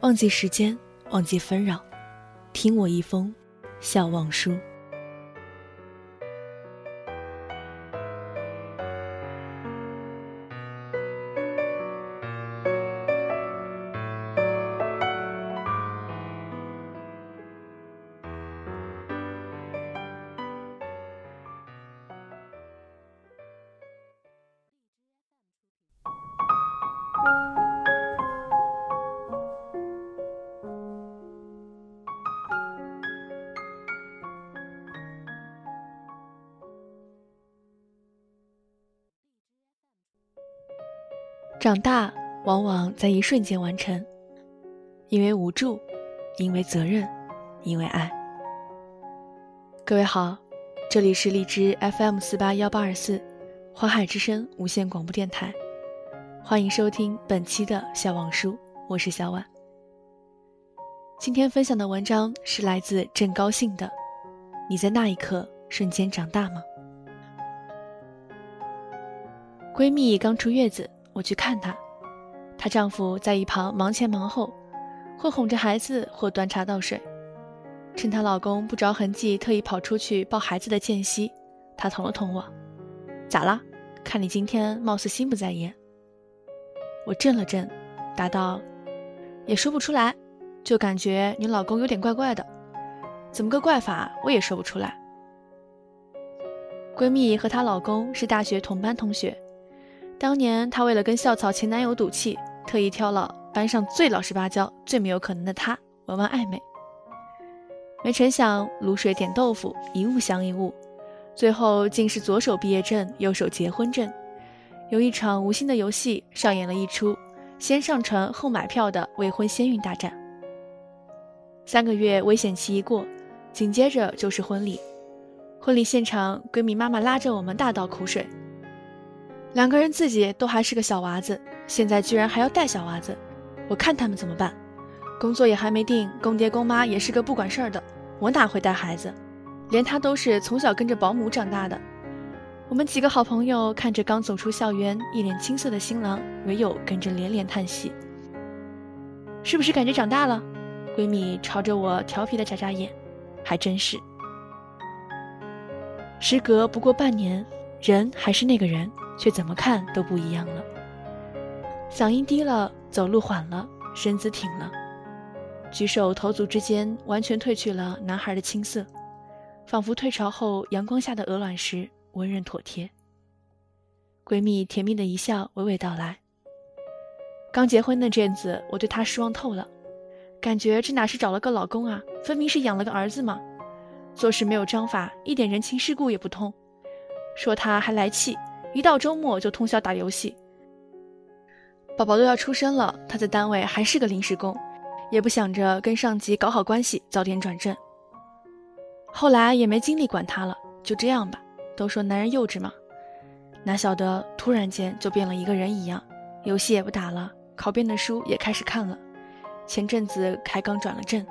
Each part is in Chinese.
忘记时间，忘记纷扰，听我一封笑忘书。长大往往在一瞬间完成，因为无助，因为责任，因为爱。各位好，这里是荔枝 FM 四八幺八二四，花海之声无线广播电台，欢迎收听本期的小王书，我是小婉。今天分享的文章是来自郑高兴的，你在那一刻瞬间长大吗？闺蜜刚出月子。我去看她，她丈夫在一旁忙前忙后，或哄着孩子，或端茶倒水。趁她老公不着痕迹，特意跑出去抱孩子的间隙，她捅了捅我：“咋啦？看你今天貌似心不在焉。”我怔了怔，答道：“也说不出来，就感觉你老公有点怪怪的。怎么个怪法？我也说不出来。”闺蜜和她老公是大学同班同学。当年她为了跟校草前男友赌气，特意挑了班上最老实巴交、最没有可能的他玩玩暧昧。没成想卤水点豆腐，一物降一物，最后竟是左手毕业证，右手结婚证。有一场无心的游戏，上演了一出先上船后买票的未婚先孕大战。三个月危险期一过，紧接着就是婚礼。婚礼现场，闺蜜妈妈拉着我们大倒苦水。两个人自己都还是个小娃子，现在居然还要带小娃子，我看他们怎么办？工作也还没定，公爹公妈也是个不管事儿的，我哪会带孩子？连他都是从小跟着保姆长大的。我们几个好朋友看着刚走出校园、一脸青涩的新郎，唯有跟着连连叹息。是不是感觉长大了？闺蜜朝着我调皮的眨眨眼，还真是。时隔不过半年，人还是那个人。却怎么看都不一样了。嗓音低了，走路缓了，身姿挺了，举手投足之间完全褪去了男孩的青涩，仿佛退潮后阳光下的鹅卵石，温润妥帖。闺蜜甜蜜的一笑娓娓道来：“刚结婚那阵子，我对她失望透了，感觉这哪是找了个老公啊，分明是养了个儿子嘛！做事没有章法，一点人情世故也不通，说他还来气。”一到周末就通宵打游戏。宝宝都要出生了，他在单位还是个临时工，也不想着跟上级搞好关系，早点转正。后来也没精力管他了，就这样吧。都说男人幼稚嘛，哪晓得突然间就变了一个人一样，游戏也不打了，考编的书也开始看了。前阵子还刚转了正，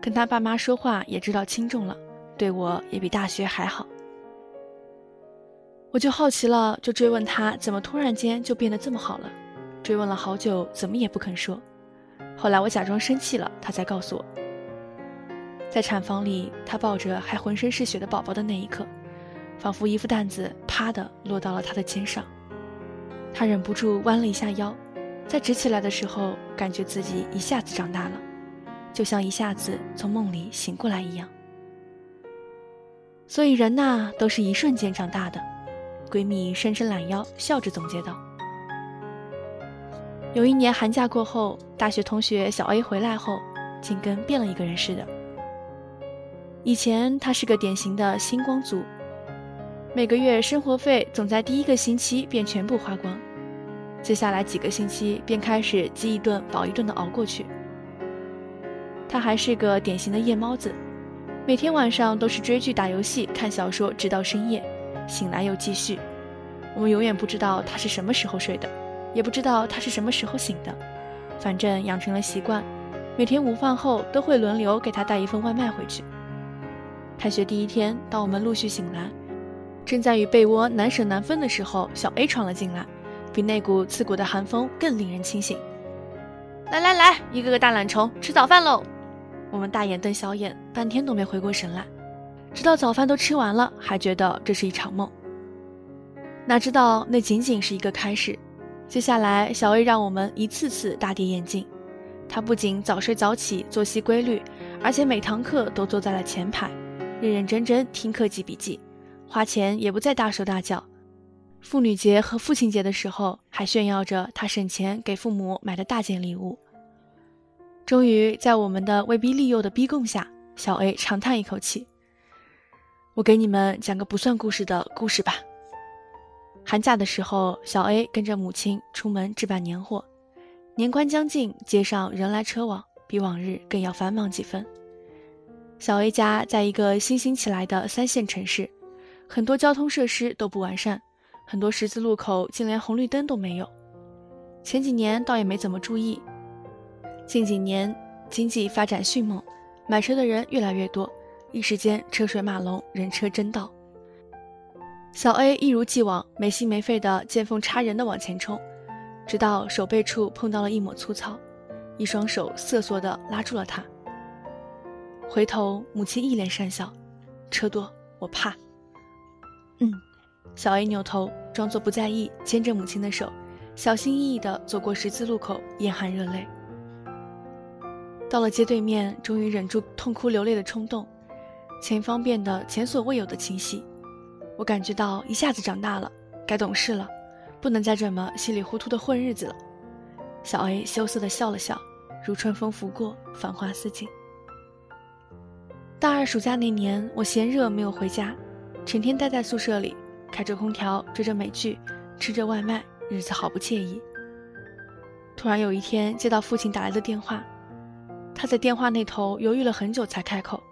跟他爸妈说话也知道轻重了，对我也比大学还好。我就好奇了，就追问他怎么突然间就变得这么好了。追问了好久，怎么也不肯说。后来我假装生气了，他才告诉我，在产房里，他抱着还浑身是血的宝宝的那一刻，仿佛一副担子啪的落到了他的肩上。他忍不住弯了一下腰，在直起来的时候，感觉自己一下子长大了，就像一下子从梦里醒过来一样。所以人呐，都是一瞬间长大的。闺蜜伸伸懒腰，笑着总结道：“有一年寒假过后，大学同学小 A 回来后，竟跟变了一个人似的。以前他是个典型的星光族，每个月生活费总在第一个星期便全部花光，接下来几个星期便开始饥一顿饱一顿的熬过去。他还是个典型的夜猫子，每天晚上都是追剧、打游戏、看小说，直到深夜，醒来又继续。我们永远不知道他是什么时候睡的，也不知道他是什么时候醒的，反正养成了习惯，每天午饭后都会轮流给他带一份外卖回去。开学第一天，当我们陆续醒来，正在与被窝难舍难分的时候，小 A 闯了进来，比那股刺骨的寒风更令人清醒。来来来，一个个大懒虫，吃早饭喽！我们大眼瞪小眼，半天都没回过神来，直到早饭都吃完了，还觉得这是一场梦。哪知道那仅仅是一个开始，接下来小 A 让我们一次次大跌眼镜。他不仅早睡早起，作息规律，而且每堂课都坐在了前排，认认真真听课记笔记，花钱也不再大手大脚。妇女节和父亲节的时候，还炫耀着他省钱给父母买的大件礼物。终于在我们的威逼利诱的逼供下，小 A 长叹一口气：“我给你们讲个不算故事的故事吧。”寒假的时候，小 A 跟着母亲出门置办年货。年关将近，街上人来车往，比往日更要繁忙几分。小 A 家在一个新兴起来的三线城市，很多交通设施都不完善，很多十字路口竟连红绿灯都没有。前几年倒也没怎么注意。近几年经济发展迅猛，买车的人越来越多，一时间车水马龙，人车争道。小 A 一如既往没心没肺的见缝插针的往前冲，直到手背处碰到了一抹粗糙，一双手瑟缩的拉住了他。回头，母亲一脸讪笑：“车多，我怕。”嗯，小 A 扭头装作不在意，牵着母亲的手，小心翼翼地走过十字路口，眼含热泪。到了街对面，终于忍住痛哭流泪的冲动，前方变得前所未有的清晰。我感觉到一下子长大了，该懂事了，不能再这么稀里糊涂的混日子了。小 A 羞涩的笑了笑，如春风拂过，繁花似锦。大二暑假那年，我嫌热没有回家，成天待在宿舍里，开着空调，追着美剧，吃着外卖，日子好不惬意。突然有一天，接到父亲打来的电话。他在电话那头犹豫了很久，才开口：“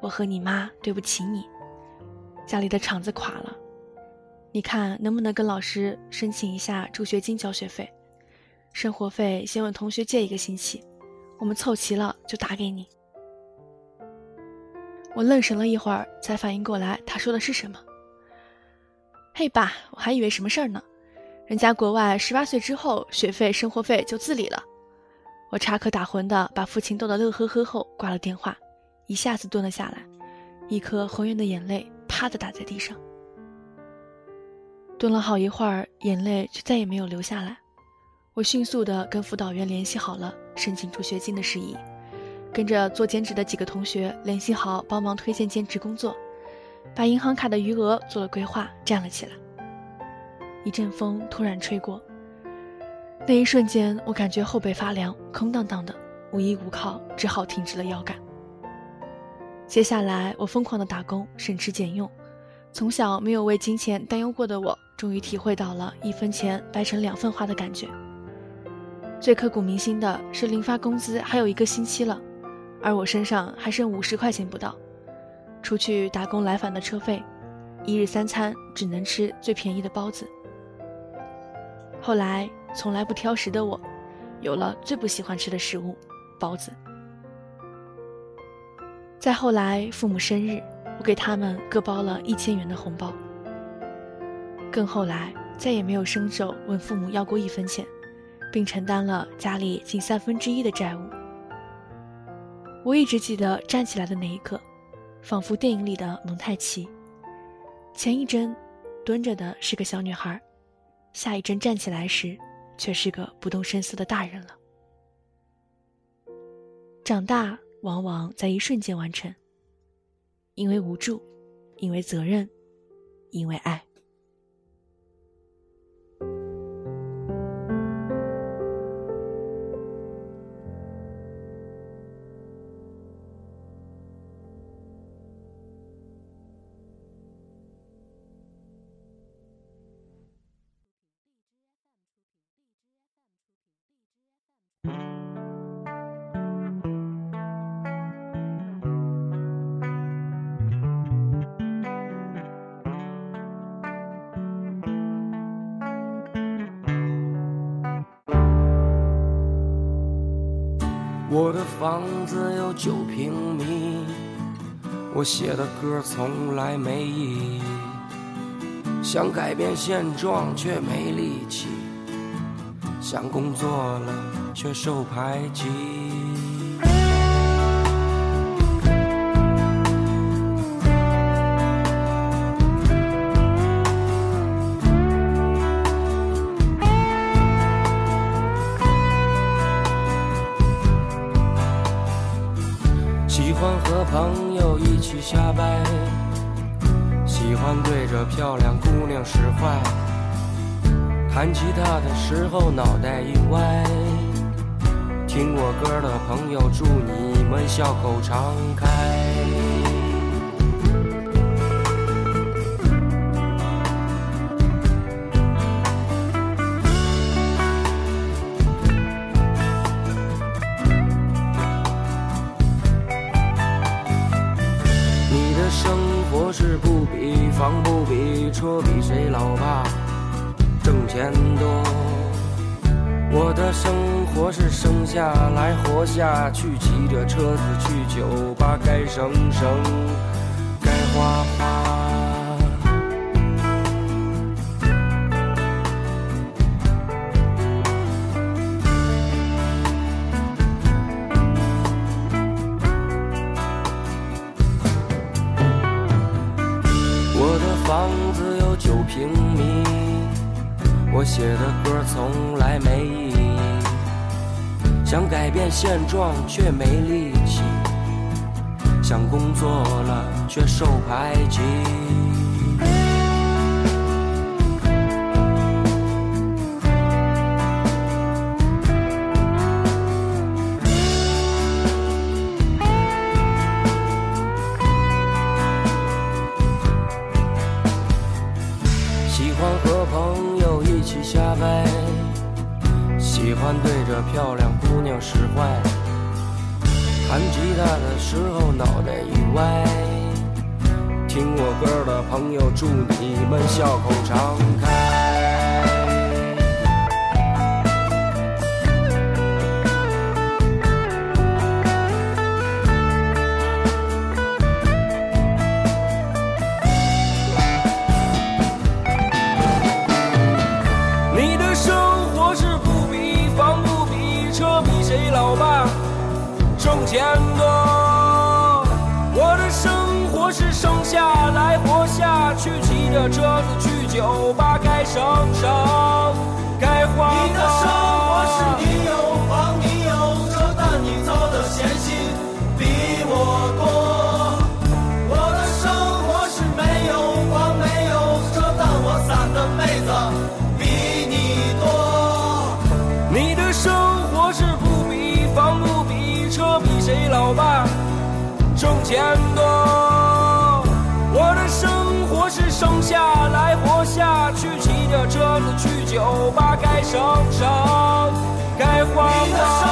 我和你妈对不起你，家里的厂子垮了，你看能不能跟老师申请一下助学金交学费？生活费先问同学借一个星期，我们凑齐了就打给你。”我愣神了一会儿，才反应过来他说的是什么。嘿，爸，我还以为什么事儿呢，人家国外十八岁之后学费、生活费就自理了。我插科打诨的把父亲逗得乐呵呵后挂了电话，一下子蹲了下来，一颗红圆的眼泪啪的打在地上。蹲了好一会儿，眼泪却再也没有流下来。我迅速的跟辅导员联系好了申请助学金的事宜，跟着做兼职的几个同学联系好帮忙推荐兼职工作，把银行卡的余额做了规划，站了起来。一阵风突然吹过。那一瞬间，我感觉后背发凉，空荡荡的，无依无靠，只好挺直了腰杆。接下来，我疯狂的打工，省吃俭用。从小没有为金钱担忧过的我，终于体会到了一分钱掰成两份花的感觉。最刻骨铭心的是，临发工资还有一个星期了，而我身上还剩五十块钱不到，出去打工来返的车费，一日三餐只能吃最便宜的包子。后来。从来不挑食的我，有了最不喜欢吃的食物——包子。再后来，父母生日，我给他们各包了一千元的红包。更后来，再也没有伸手问父母要过一分钱，并承担了家里近三分之一的债务。我一直记得站起来的那一刻，仿佛电影里的蒙太奇。前一帧，蹲着的是个小女孩，下一帧站起来时。却是个不动声色的大人了。长大往往在一瞬间完成，因为无助，因为责任，因为爱。我的房子有九平米，我写的歌从来没意义，想改变现状却没力气，想工作了却受排挤。喜欢和朋友一起瞎掰，喜欢对着漂亮姑娘使坏，弹吉他的时候脑袋一歪。听我歌的朋友，祝你们笑口常开。活是不比房不比车比谁老爸挣钱多。我的生活是生下来活下去，骑着车子去酒吧，该省省，该花花。平民，我写的歌从来没意义，想改变现状却没力气，想工作了却受排挤。欢对着漂亮姑娘使坏，弹吉他的时候脑袋一歪。听我歌的朋友，祝你们笑口常开。车子去酒吧，该省省，该花。你的生活是你有房你有车，但你操的闲心比我多。我的生活是没有房没有车，但我攒的妹子比你多。你的生活是不比房不比车比谁老爸挣钱多。下来活下去，骑着车子去酒吧，该省省，该花花。